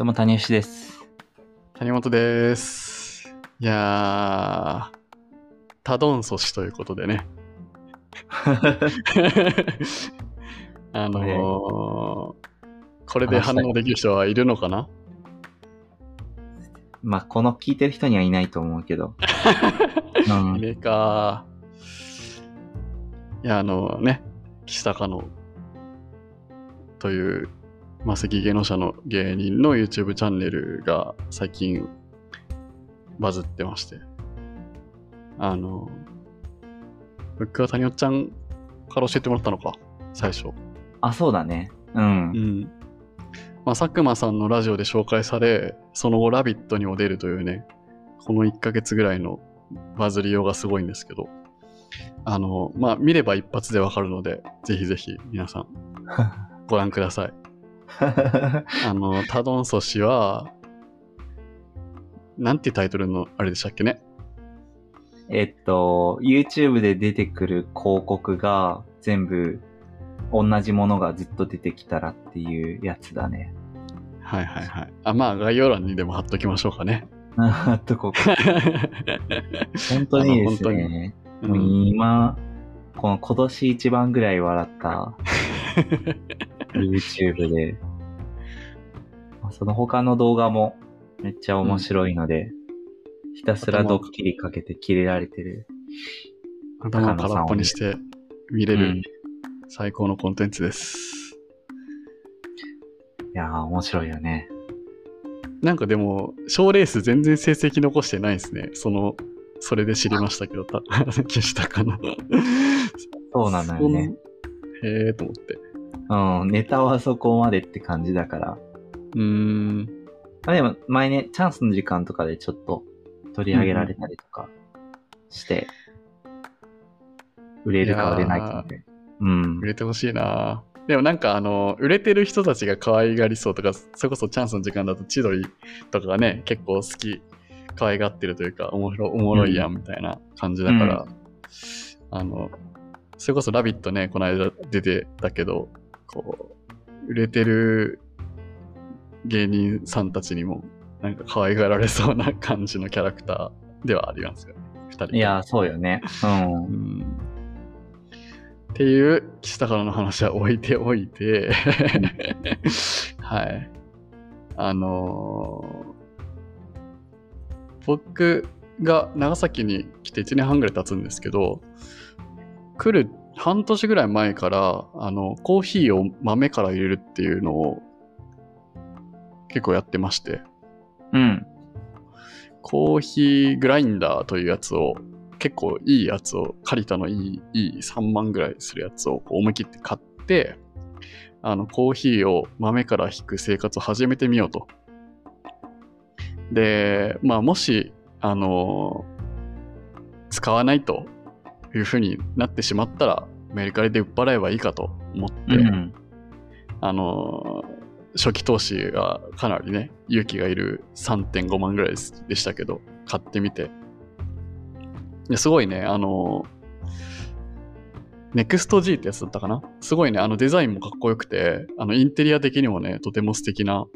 どうも、谷吉です。谷本です。いやー、多ドンソシということでね。あのーこれで反応できる人はいるのかな？まあ、この聞いてる人にはいないと思うけど。うんいねえかいや、あのね、岸高野という、マセキ芸能者の芸人の YouTube チャンネルが最近バズってまして。あの、僕は谷尾ちゃんから教えてもらったのか、最初。あ、そうだね。うんう。ん。まあ、佐久間さんのラジオで紹介され、その後、ラビットにも出るというね、この1ヶ月ぐらいのバズりようがすごいんですけど、あの、まあ、見れば一発でわかるので、ぜひぜひ皆さん ご覧ください。あの、タドンソ氏は、なんてタイトルのあれでしたっけね？えっと、YouTube で出てくる広告が全部同じものがずっと出てきたらっていうやつだね。はいはいはい。あ、まあ、概要欄にでも貼っときましょうかね。あとここ。本当にですあのね。今、この今年一番ぐらい笑った YouTube で、まあその他の動画もめっちゃ面白いので、ひたすらドッキリかけてキレられてる。頭を空っぽにして見れるうん最高のコンテンツです。いやー、面白いよね。なんかでも、賞レース全然成績残してないですね。その、それで知りましたけど、た 岸高の。そうなのよね。へえと思って。うん、ネタはそこまでって感じだから。うーん。まあでも、前ね、チャンスの時間とかでちょっと取り上げられたりとかして、売れるか売れないかで。うん売。れてほしいなでもなんかあの、売れてる人たちが可愛がりそうとか、それこそチャンスの時間だと千鳥とかがね、結構好き、可愛がってるというか、面白い、おもろいやんみたいな感じだから、あの、それこそラビットね、この間出てたけど、こう、売れてる芸人さんたちにも、なんか可愛がられそうな感じのキャラクターではありますよね、二人。いやー、そうよね。うんう。んっていう岸高野の話は置いておいて、はい。あのー僕が長崎に来て1年半ぐらい経つんですけど、来る半年ぐらい前から、あの、コーヒーを豆から入れるっていうのを結構やってまして、うん。コーヒーグラインダーというやつを、結構いいやつを、カリタのいい、いい3万ぐらいするやつをこう思い切って買って、あの、コーヒーを豆から引く生活を始めてみようと。で、まあ、もし、あの使わないというふうになってしまったら、メルカリで売っ払えばいいかと思って、うん。あのー初期投資がかなりね、勇気がいる3.5万ぐらいでしたけど、買ってみて。ですごいね、あのー、NEXT-G ってやつだったかな？すごいね、あのデザインもかっこよくて、あのインテリア的にもね、とても素敵な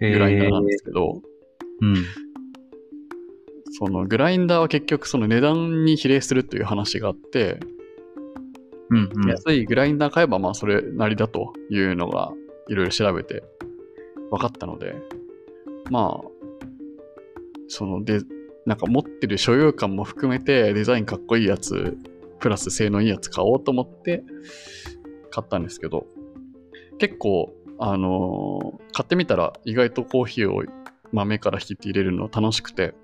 グラインダーなんですけど、うん。そのグラインダーは結局その値段に比例するという話があって、うん。うん。安いグラインダー買えばまあそれなりだというのがいろいろ調べて分かったので、まあ、そので、なんか持ってる所有感も含めてデザインかっこいいやつ、プラス性能いいやつ買おうと思って買ったんですけど、結構、あのー買ってみたら意外とコーヒーを豆から引いて入れるの楽しくて、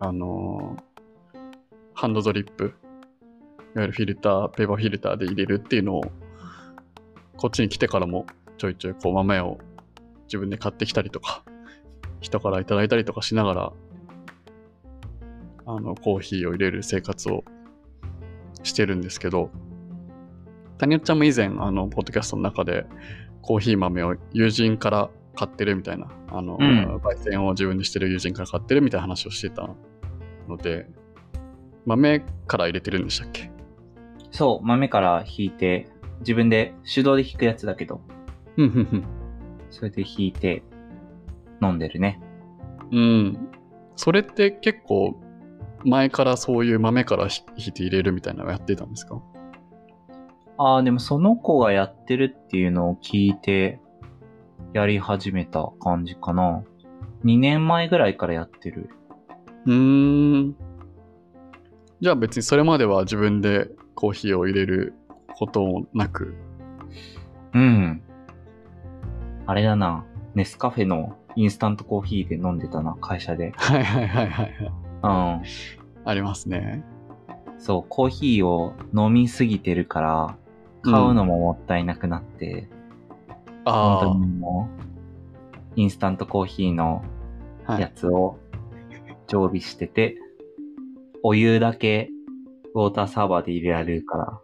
あのハンドドリップ、いわゆるフィルター、ペーパーフィルターで入れるっていうのを、こっちに来てからもちょいちょいこう豆を自分で買ってきたりとか、人からいただいたりとかしながら、あの、コーヒーを入れる生活をしてるんですけど、谷尾ちゃんも以前、あの、ポッドキャストの中で、コーヒー豆を友人から買ってるみたいな、あの、うん焙煎を自分でしてる友人から買ってるみたいな話をしてたので、豆から入れてるんでしたっけ？そう、豆から引いて、自分で手動で引くやつだけど、うんうんうん。それで引いて、飲んでるね。うん。それって結構前からそういう豆からひ引いて入れるみたいなのをやってたんですか？ああ、でもその子がやってるっていうのを聞いて、やり始めた感じかな。2年前ぐらいからやってる。うーん。じゃあ別にそれまでは自分でコーヒーを入れることもなく。うん。あれだな。ネスカフェのインスタントコーヒーで飲んでたな、会社で。はいはいはいはいはい。うん。ありますね。そう、コーヒーを飲みすぎてるから、買うのももったいなくなって、あ本当にもう、インスタントコーヒーのや。つを常備してて、お湯だけウォーターサーバーで入れられるから、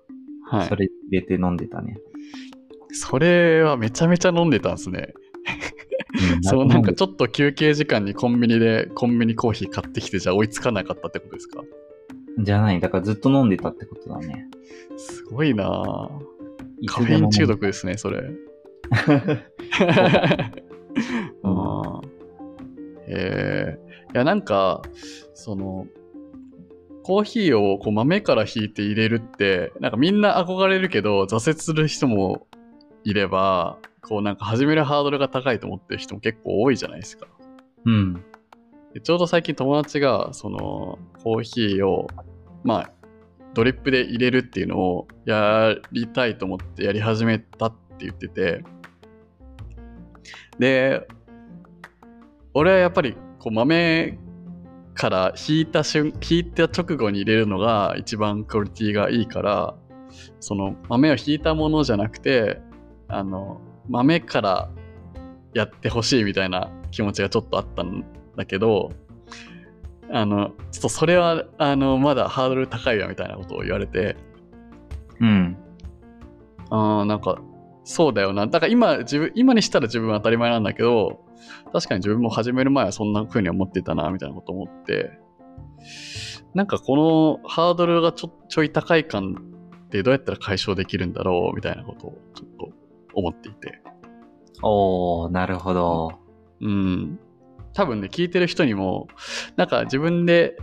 はいそ。れ入れて飲んでたね。それはめちゃめちゃ飲んでたんですね。うんそう、なんかちょっと休憩時間にコンビニでコンビニコーヒー買ってきて、じゃあ追いつかなかったってことですか？じゃない。だからずっと飲んでたってことだね。すごいなカフェイン中毒ですね、それ。あーへえ。いや、なんか、その、コーヒーをこう豆から引いて入れるって、なんかみんな憧れるけど、挫折する人もいれば、こうなんか始めるハードルが高いと思ってる人も結構多いじゃないですか。うん。でちょうど最近友達が、その、コーヒーを、まあ、ドリップで入れるっていうのをやりたいと思ってやり始めたって言ってて、で、俺はやっぱり、こう豆から引いた瞬、引いた直後に入れるのが一番クオリティがいいから、その豆を引いたものじゃなくて、あの、豆からやってほしいみたいな気持ちがちょっとあったんだけど、あの、ちょっとそれは、あの、まだハードル高いわみたいなことを言われて、うん。ああ、なんか、そうだよな。だから今、自分、今にしたら自分は当たり前なんだけど、確かに自分も始める前はそんな風に思ってたな、みたいなこと思って、なんかこのハードルがちょちょい高い感ってどうやったら解消できるんだろう、みたいなことをちょっと思っていて。おー、なるほど。うん。多分ね、聞いてる人にも、なんか自分で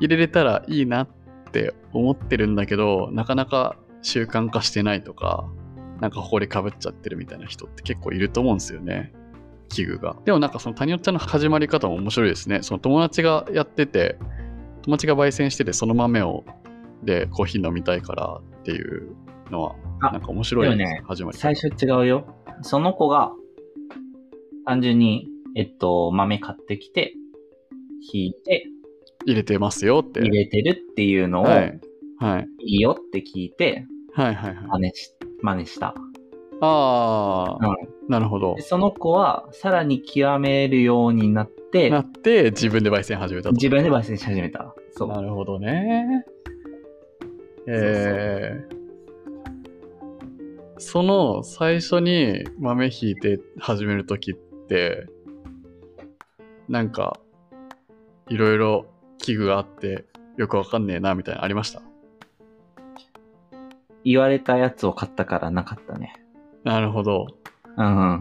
入れれたらいいなって思ってるんだけど、なかなか習慣化してないとか、なんか埃かぶっちゃってるみたいな人って結構いると思うんですよね。器具が。でもなんかその谷尾ちゃんの始まり方も面白いですね。その友達がやってて、友達が焙煎してて、その豆を、で、コーヒー飲みたいからっていうのは、あなんか面白いね始まり方。最初違うよ。その子が、単純に、えっと、豆買ってきて、引いて、入れてますよって。入れてるっていうのを、はい。はい。いいよって聞いて、はいはいはい。真似し、真似した。ああ、うんなるほどで。その子は、さらに極めるようになって、なって、自分で焙煎始めたと。自分で焙煎し始めた。そう。なるほどね。えー、その最初に豆ひいて始めるときって、なんか、いろいろ器具があって、よくわかんねえな、みたいなのありました？言われたやつを買ったからなかったね。なるほど。うんうん。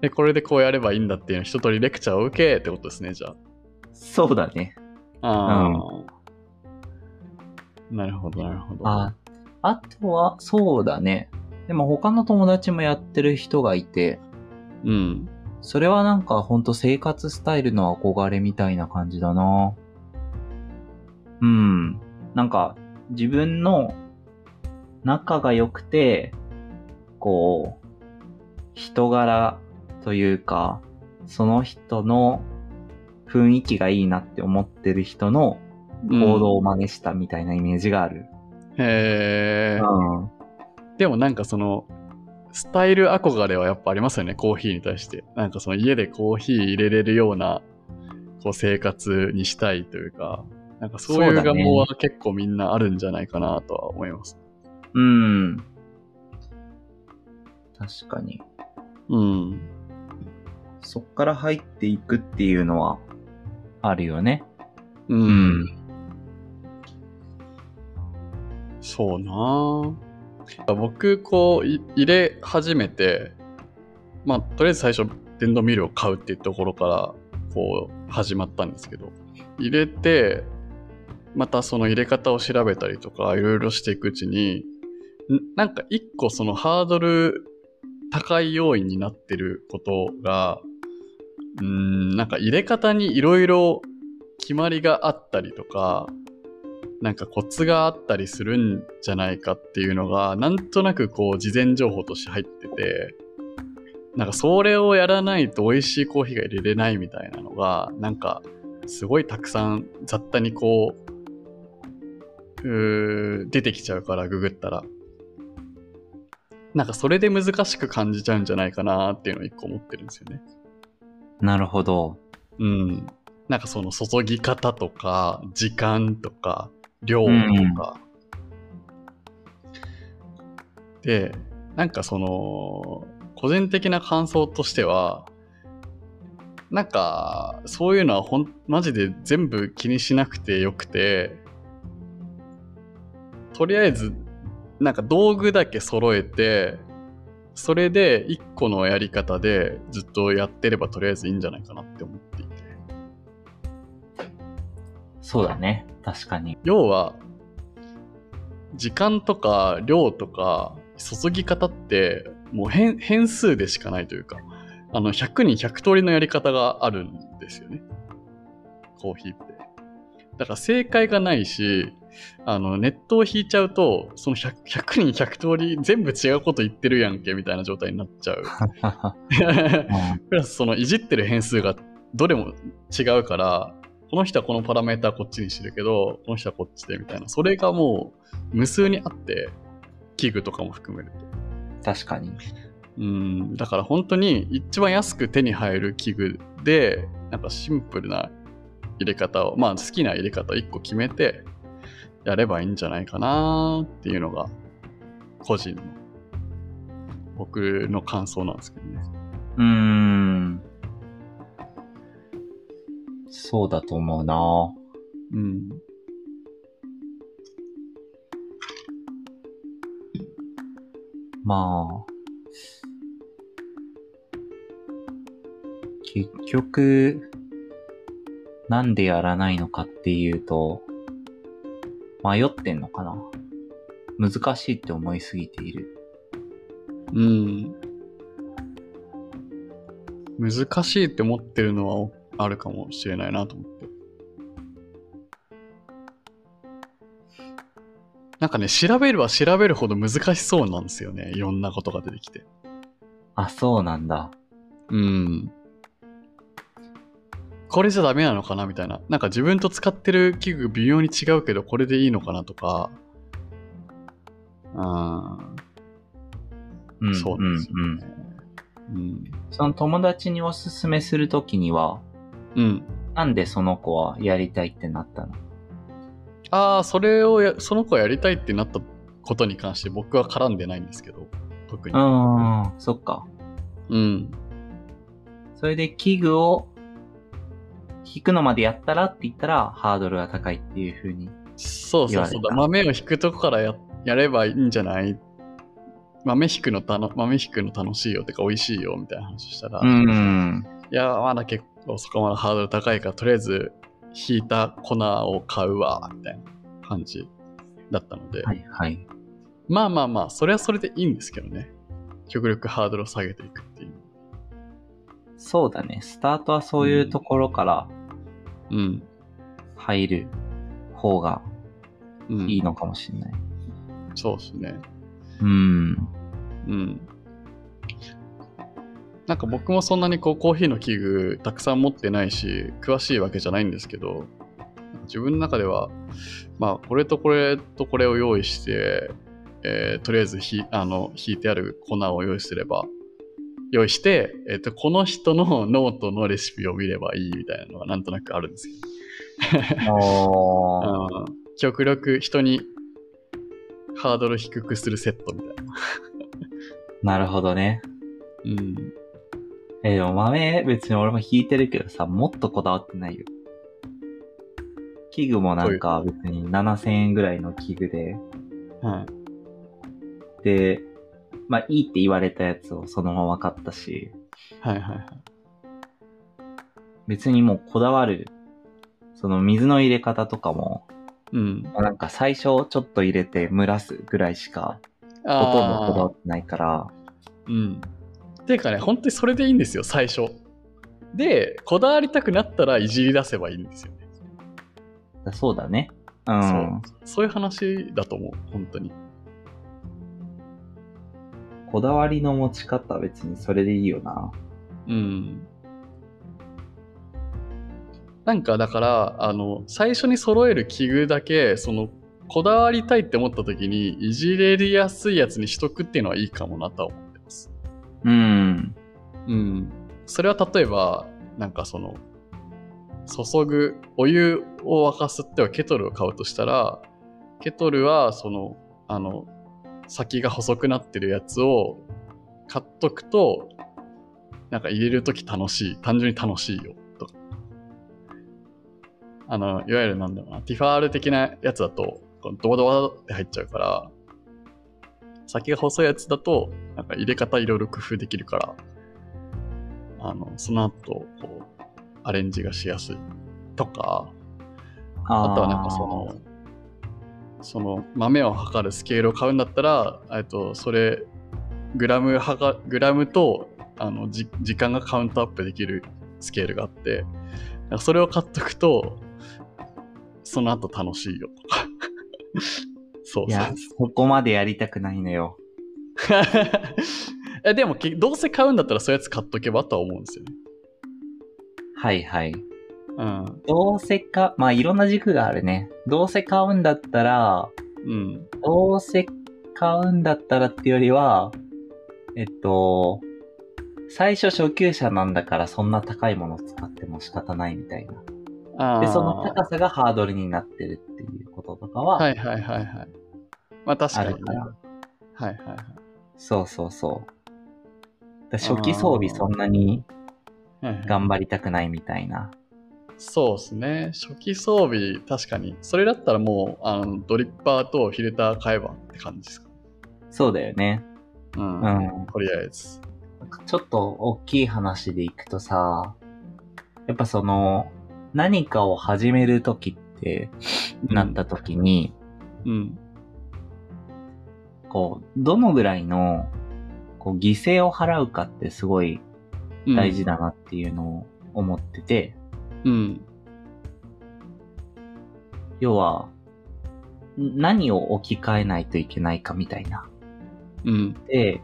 で、これでこうやればいいんだっていうの一通りレクチャーを受けってことですね、じゃあ。そうだね。ああ、なるほど、なるほど。あ、あとは、そうだね。でも他の友達もやってる人がいて、うん。それはなんかほんと生活スタイルの憧れみたいな感じだな。うん。なんか自分の仲が良くて、こう、人柄というか、その人の雰囲気がいいなって思ってる人の行動を真似したみたいなイメージがある。へえ。うん。でもなんかその、スタイル憧れはやっぱありますよね、コーヒーに対して。なんかその家でコーヒー入れれるような、こう生活にしたいというか、なんかそういう願望は結構みんなあるんじゃないかなとは思います。うん。確かに。うん。そっから入っていくっていうのは、あるよね。うん。そうなぁ僕、こう、い入れ始めて、まあ、とりあえず最初、電動ミルを買うっていうところから、こう、始まったんですけど、入れて、またその入れ方を調べたりとか、いろいろしていくうちに、んなんか一個そのハードル高い要因になってることが、うん、なんか入れ方にいろいろ決まりがあったりとか、なんかコツがあったりするんじゃないかっていうのが、なんとなくこう事前情報として入ってて、なんかそれをやらないと美味しいコーヒーが入れれないみたいなのが、なんかすごいたくさん雑多にこう、うー出てきちゃうからググったら。なんかそれで難しく感じちゃうんじゃないかなっていうのを一個思ってるんですよね。なるほど。うん。なんかその注ぎ方とか、時間とか、量とか。で、なんかその、個人的な感想としては、なんか、そういうのはほん、マジで全部気にしなくてよくて、とりあえず、なんか道具だけ揃えて、それで一個のやり方でずっとやってればとりあえずいいんじゃないかなって思っていて。そうだね。確かに。要は、時間とか量とか注ぎ方ってもう変変数でしかないというか、あの100人100通りのやり方があるんですよね。コーヒーって。だから正解がないし、あのネットを引いちゃうと、その 100, 100人100通り全部違うこと言ってるやんけみたいな状態になっちゃう。プラスそのいじってる変数がどれも違うから、この人はこのパラメータこっちにしてるけど、この人はこっちでみたいな。それがもう無数にあって、器具とかも含めると。確かに。うん、だから本当に一番安く手に入る器具で、なんかシンプルな入れ方を、まあ好きな入れ方1個決めてやればいいんじゃないかなっていうのが個人の僕の感想なんですけどね。うーん。そうだと思うなうん。まあ。結局、なんでやらないのかっていうと、迷ってんのかな難しいって思いすぎている。うん。難しいって思ってるのはあるかもしれないなと思って。なんかね、調べれば調べるほど難しそうなんですよね。いろんなことが出てきて。あ、そうなんだ。うん。これじゃダメなのかなみたいな。なんか自分と使ってる器具微妙に違うけど、これでいいのかなとか。あうん、ーそうですようん、ね。うん。その友達におすすめするときには、うん。なんでその子はやりたいってなったの？ああ、それをや、その子やりたいってなったことに関して僕は絡んでないんですけど、特に。うーん、そっか。うん。それで器具を弾くのまでやったらって言ったらハードルが高いっていう風に。そうそうそう言われた豆を引くとこからややればいいんじゃない？豆引くのたの、豆引くの楽しいよってか美味しいよみたいな話したら、ういん。や、まだ結構そこまでハードル高いから、とりあえず引いた粉を買うわ、みたいな感じだったので、はいはい。まあまあまあ、それはそれでいいんですけどね。極力ハードルを下げていく。そうだね。スタートはそういうところからうん。入る方がうん、いいのかもしれない。そうですね。うん。うん。なんか僕もそんなにこうコーヒーの器具たくさん持ってないし、詳しいわけじゃないんですけど、自分の中では、まあ、これとこれとこれを用意して、えーとりあえずひあの引いてある粉を用意すれば、用意して、えっ、と、この人のノートのレシピを見ればいいみたいなのがなんとなくあるんですよ。おー。うん極力人にハードル低くするセットみたいな。なるほどね。うん。えーでも豆別に俺も弾いてるけどさ、もっとこだわってないよ。器具もなんか別に7000円ぐらいの器具で、はい。で、まあいいって言われたやつをそのまま買ったし、はいはいはい。別にもうこだわる、その水の入れ方とかも、うん。まあなんか最初ちょっと入れて蒸らすぐらいしか、ほとんどこだわあってないから、あ。うん。っていうかね、本当にそれでいいんですよ、最初。で、こだわりたくなったらいじり出せばいいんですよね。だそうだね。うん。そうそういう話だと思う、本当に。こだわりの持ち方は別にそれでいいよな。うん。なんかだから、あの、最初に揃える器具だけ、その、こだわりたいって思った時に、いじれやすいやつにしとくっていうのはいいかもなとは思ってます。うん。うん。それは例えば、なんかその、注ぐ、お湯を沸かすってはケトルを買うとしたら、ケトルはその、あの、先が細くなってるやつを買っとくと、なんか入れるとき楽しい。単純に楽しいよ。と。あの、いわゆるなんだろうな、ティファール的なやつだと、こドバドバって入っちゃうから、先が細いやつだと、なんか入れ方いろいろ工夫できるから、あの、その後、こう、アレンジがしやすい。とか、あとはなんかその、その豆を測るスケールを買うんだったら、えっと、それ、グラムはか、グラムと、あの、じ時間がカウントアップできるスケールがあって、それを買っとくと、その後楽しいよとか。そうそういや、そこまでやりたくないのよ。えでも、けどうせ買うんだったらそういうやつ買っとけばとは思うんですよね。はいはい。うん。どうせか、まあいろんな軸があるね。どうせ買うんだったら、うん。どうせ買うんだったらっていうよりは、えっと、最初初級者なんだからそんな高いものを使っても仕方ないみたいな。あで、その高さがハードルになってるっていうこととかは、はいはいはいはい。まあ確かにね。はいはいはい。そうそうそう。だ初期装備そんなに頑張りたくないみたいな。そうですね。初期装備、確かに。それだったらもう、あの、ドリッパーとフィルター買えばって感じですか？そうだよね。うん。うん。とりあえず。ちょっと大きい話でいくとさ、やっぱその、何かを始めるときって、なったときに、うん。こう、どのぐらいの、こう、犠牲を払うかってすごいうん大事だなっていうのを思ってて、うん。要は、ん何を置き換えないといけないかみたいな。うん。で、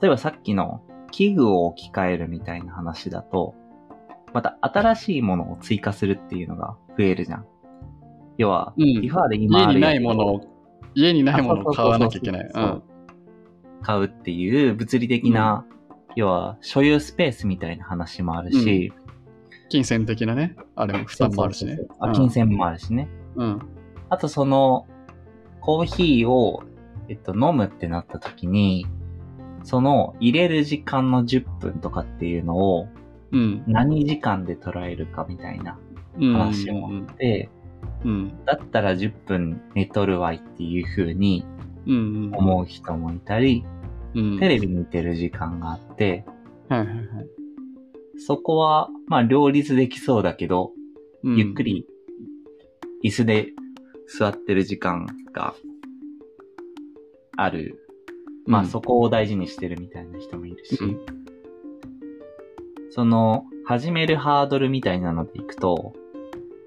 例えばさっきの器具を置き換えるみたいな話だと、また新しいものを追加するっていうのが増えるじゃん。要は、うんリファーで今家にあるやつないものを、家にないものを買わなきゃいけない。買うっていう物理的な、要は所有スペースみたいな話もあるし、ん。金銭的なね、あれも負担もあるしねそうそうそう。あ金銭もあるしね。うん。あとその、コーヒーを、えっと、飲むってなった時に、その入れる時間の10分とかっていうのをうん。何時間で捉えるかみたいなうん。話もあって、うん。だったら10分寝とるわいっていう風に。思う人もいたり、うん。テレビ見てる時間があって、はいはいはい。そこは、まあ両立できそうだけど、うんゆっく。り椅子で座ってる時間がある。まあそこを大事にしてるみたいな人もいるし、うんその始めるハードルみたいなのでいくと、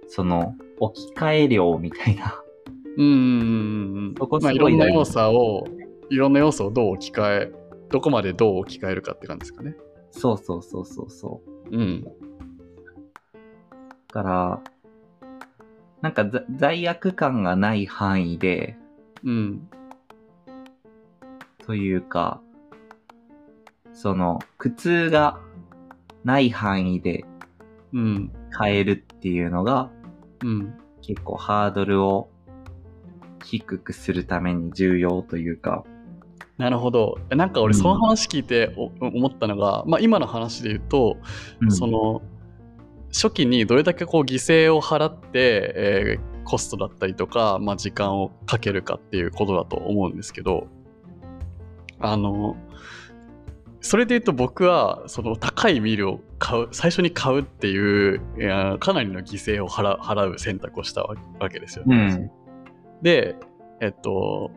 その置き換え量みたいな、うんうんうんうん。そこすまあ、ごい大事いろんな要素を、いろんな要素をどう置き換え、どこまでどう置き換えるかって感じですかね。そうそうそうそうそう。うん。だから、なんかざ罪悪感がない範囲で、うん。というか、その、苦痛がない範囲でうん。変えるっていうのが、うん。結構ハードルを低くするために重要というか、なるほど。えなんか俺、うんその話聞いてお思ったのが、まあ今の話で言うと、うんその、初期にどれだけこう犠牲を払って、えーコストだったりとか、まあ時間をかけるかっていうことだと思うんですけど、あの、それで言うと僕は、その高いミルを買う、最初に買うっていう、いやかなりの犠牲を払う払う選択をしたわけですようね。ん。で、えっと、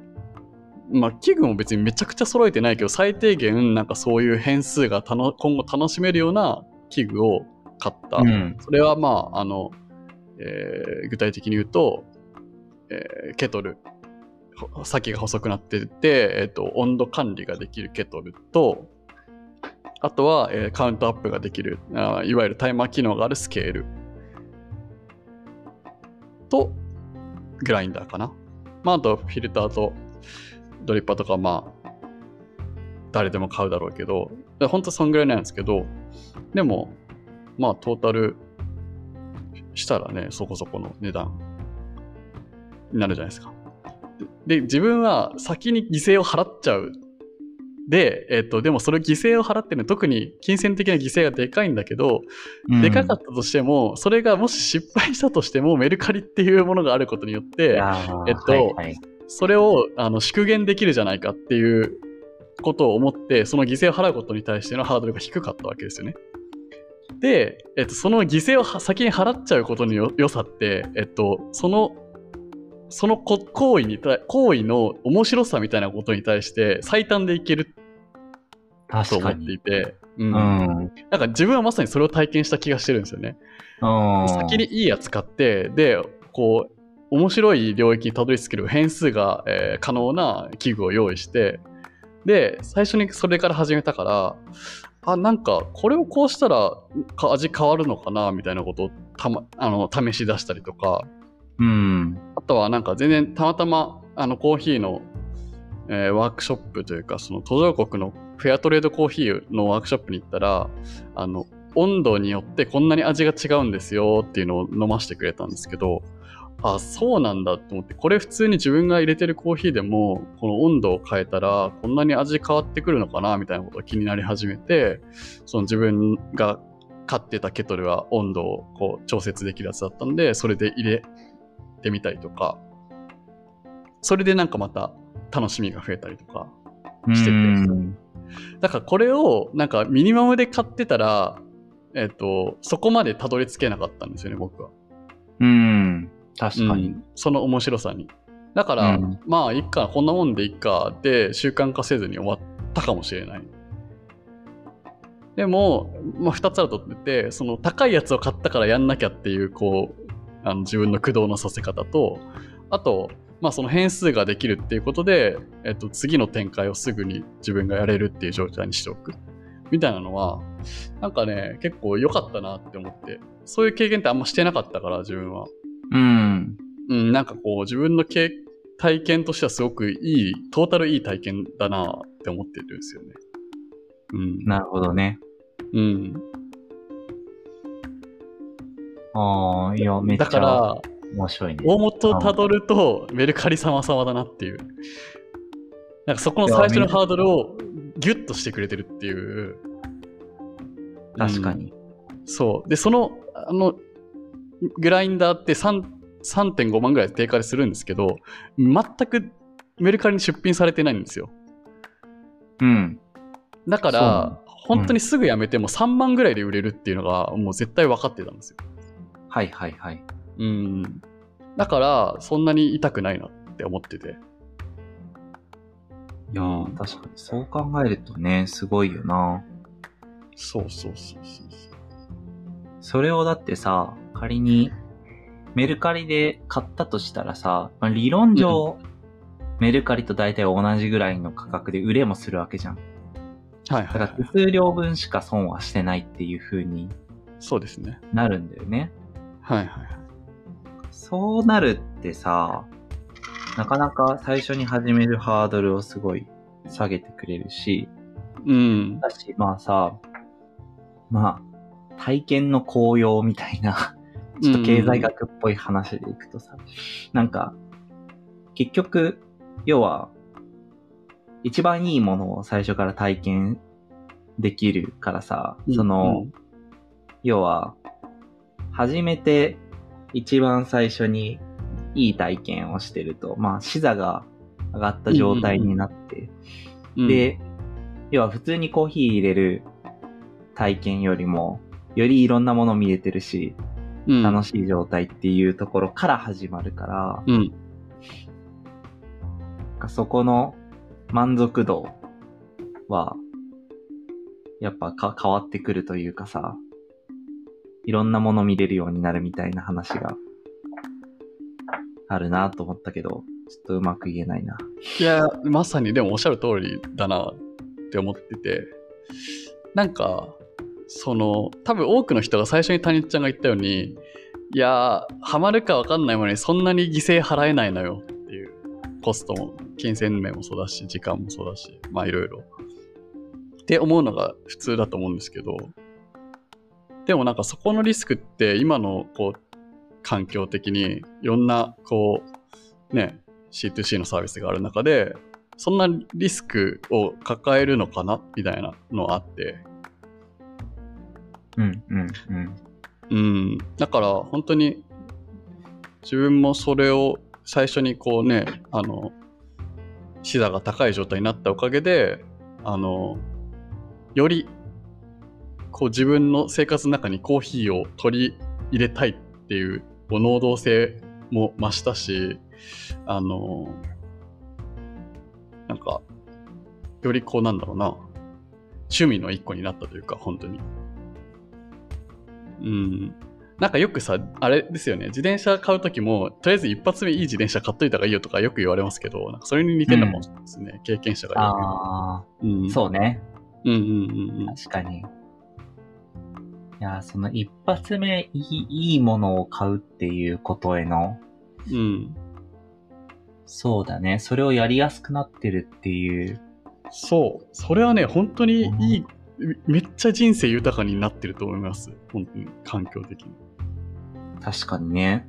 まあ、器具も別にめちゃくちゃ揃えてないけど、最低限なんかそういう変数がたの今後楽しめるような器具を買った。うん。それはまあ、あの、えー具体的に言うと、えーケトル。ほ先が細くなってて、えっ、と、温度管理ができるケトルと、あとは、えーカウントアップができるあー、いわゆるタイマー機能があるスケール。と、グラインダーかな。まあ、あと、フィルターとドリッパーとか、まあ、誰でも買うだろうけど、でほんとそんぐらいなんですけど、でも、まあ、トータルしたらね、そこそこの値段になるじゃないですか。で、で自分は先に犠牲を払っちゃう。で、えっと、でもそれ犠牲を払ってるの特に金銭的な犠牲がでかいんだけど、うんでかかったとしても、それがもし失敗したとしても、メルカリっていうものがあることによっいて、えっとはいはいそれをあの縮減できるじゃないかっていうことを思って、その犠牲を払うことに対してのハードルが低かったわけですよね。で、えっと、その犠牲をは先に払っちゃうことのよ良さって、えっと、その、そのこ行為に対、行為の面白さみたいなことに対して最短でいけると思って。いて、うん。うん。なんか自分はまさにそれを体験した気がしてるんですよね。うん先にいいやつ買って、で、こう、面白い領域にたどり着ける変数が、えー可能な器具を用意して、で、最初にそれから始めたから、あ、なんか、これをこうしたらか味変わるのかな、みたいなことをたま、あの、試し出したりとか、うん。あとはなんか全然たまたま、あの、コーヒーの、えーワークショップというか、その途上国のフェアトレードコーヒーのワークショップに行ったら、あの、温度によってこんなに味が違うんですよっていうのを飲ませてくれたんですけど、あ、そうなんだと思って、これ普通に自分が入れてるコーヒーでも、この温度を変えたら、こんなに味変わってくるのかなみたいなことが気になり始めて、その自分が買ってたケトルは温度をこう調節できるやつだったんで、それで入れてみたりとか、それでなんかまた楽しみが増えたりとかしててうんだからこれをなんかミニマムで買ってたら、えっ、と、そこまでたどり着けなかったんですよね、僕は。うん。確かに。うんその面白さに。だから、うんまあ、いっか、こんなもんでいっかで習慣化せずに終わったかもしれない。でも、まあ、二つあるとってて、その高いやつを買ったからやんなきゃっていう、こう、あの自分の駆動のさせ方と、あと、まあ、その変数ができるっていうことで、えっと、次の展開をすぐに自分がやれるっていう状態にしておく。みたいなのは、なんかね、結構良かったなって思って、そういう経験ってあんましてなかったから、自分は。うん。うん、なんかこう、自分の経体験としてはすごくいい、トータルいい体験だなって思ってるんですよね。うん。なるほどね。うん。ああ、いや、めっちゃだから、面白いね。大元をたどると、メルカリ様々だなっていう。なんかそこの最初のハードルをギュッとしてくれてるっていう。確かに。うんそう。で、その、あの、グラインダーって3 3.5万ぐらい定価でするんですけど、全くメルカリに出品されてないんですよ。うん。だから、本当にすぐやめても3万ぐらいで売れるっていうのがもう絶対分かってたんですよ。はいはいはい。うん。だから、そんなに痛くないなって思ってて。いやー、確かにそう考えるとね、すごいよな。そうそうそうそうそれをだってさ、仮にメルカリで買ったとしたらさ、まあ、理論上、メルカリと大体同じぐらいの価格で売れもするわけじゃん。はいはい、だから数料分しか損はしてないっていう風にそうですね。なるんだよね。はいはいはい。そうなるってさ、なかなか最初に始めるハードルをすごい下げてくれるし、うん。だし、まあさ、まあ、体験の効用みたいな、ちょっと経済学っぽい話でいくとさ、なんか、結局、要は、一番いいものを最初から体験できるからさ、その、要は、初めて一番最初にいい体験をしてると、まあ、視座が上がった状態になって、うん、で、要は普通にコーヒー入れる体験よりも、よりいろんなもの見れてるし、うん。楽しい状態っていうところから始まるから、うん。かそこの満足度は、やっぱか変わってくるというかさ、いろんなもの見れるようになるみたいな話があるなと思ったけど、ちょっとうまく言えないな。いや、まさにでもおっしゃる通りだなって思ってて、なんか、その、多分多くの人が最初に谷ちゃんが言ったように、いや、ハマるか分かんないものにそんなに犠牲払えないのよっていう、コストも、金銭面もそうだし、時間もそうだし、まあいろいろ。って思うのが普通だと思うんですけど、でもなんかそこのリスクって今のこう、環境的にいろんなこう、ね、C2C のサービスがある中で、そんなリスクを抱えるのかなみたいなのあって、うん、うん、うん。うん、だから本当に自分もそれを最初にこうね、あの、視座が高い状態になったおかげで、あの、よりこう自分の生活の中にコーヒーを取り入れたいっていうこう能動性も増したし、あの、なんか、よりこうなんだろうな、趣味の一個になったというか、本当に。うん。なんかよくさ、あれですよね、自転車買うときも、とりあえず一発目いい自転車買っといた方がいいよとかよく言われますけど、なんかそれに似てるのかもしれないですね、経験者がよあく。うん、あ、そうね。うんうんうんうん。確かに。いや、その一発目いいいいものを買うっていうことへの、うん。そうだね。それをやりやすくなってるっていう。そう。それはね、本当にいい、めっちゃ人生豊かになってると思います。本当に、環境的に。確かにね。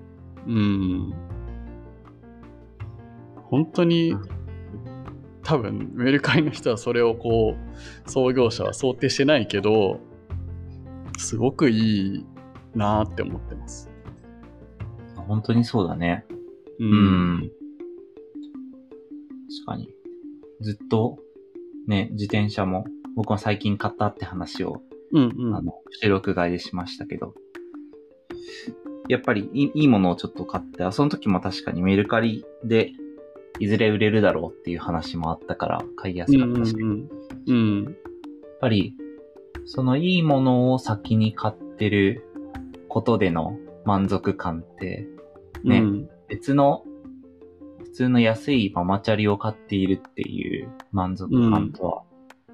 うん。本当に、多分、メルカリの人はそれをこう、創業者は想定してないけど、すごくいいなーって思ってます。本当にそうだね。ううん。確かに。ずっと、ね、自転車も、僕は最近買ったって話を、うんうん。あの、収録外でしましたけど、やっぱりいいいいものをちょっと買って、あその時も確かにメルカリで、いずれ売れるだろうっていう話もあったから、買いやすかったし、やっうんうん。ぱり、そのいいものを先に買ってることでの満足感って、ねうん別の、普通の安いママチャリを買っているっていう満足感とは、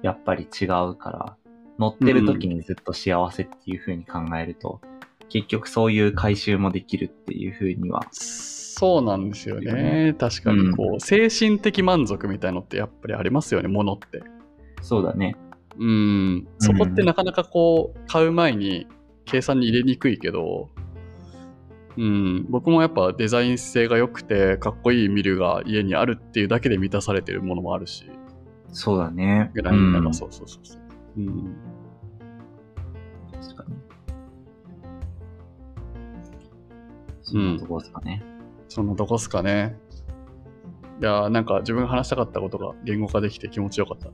やっぱり違うから、乗ってる時にずっと幸せっていう風に考えると、結局そういう回収もできるっていう風には、そうなんですよね。確かに、こう、精神的満足みたいのってやっぱりありますよね、ものって。そうだね。うん。そこってなかなかこう、買う前に計算に入れにくいけど、うん、僕もやっぱデザイン性が良くて、かっこいいミルが家にあるっていうだけで満たされてるものもあるし、そうだね。グラインダーうんがそうそうそうそう。うん。確かに。そんなとこですかね。そんなとこっすかね。いやーなんか自分が話したかったことが言語化できて気持ちよかった。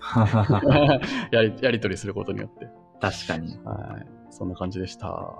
やり、やりとりすることによって。確かに。はい。そんな感じでした。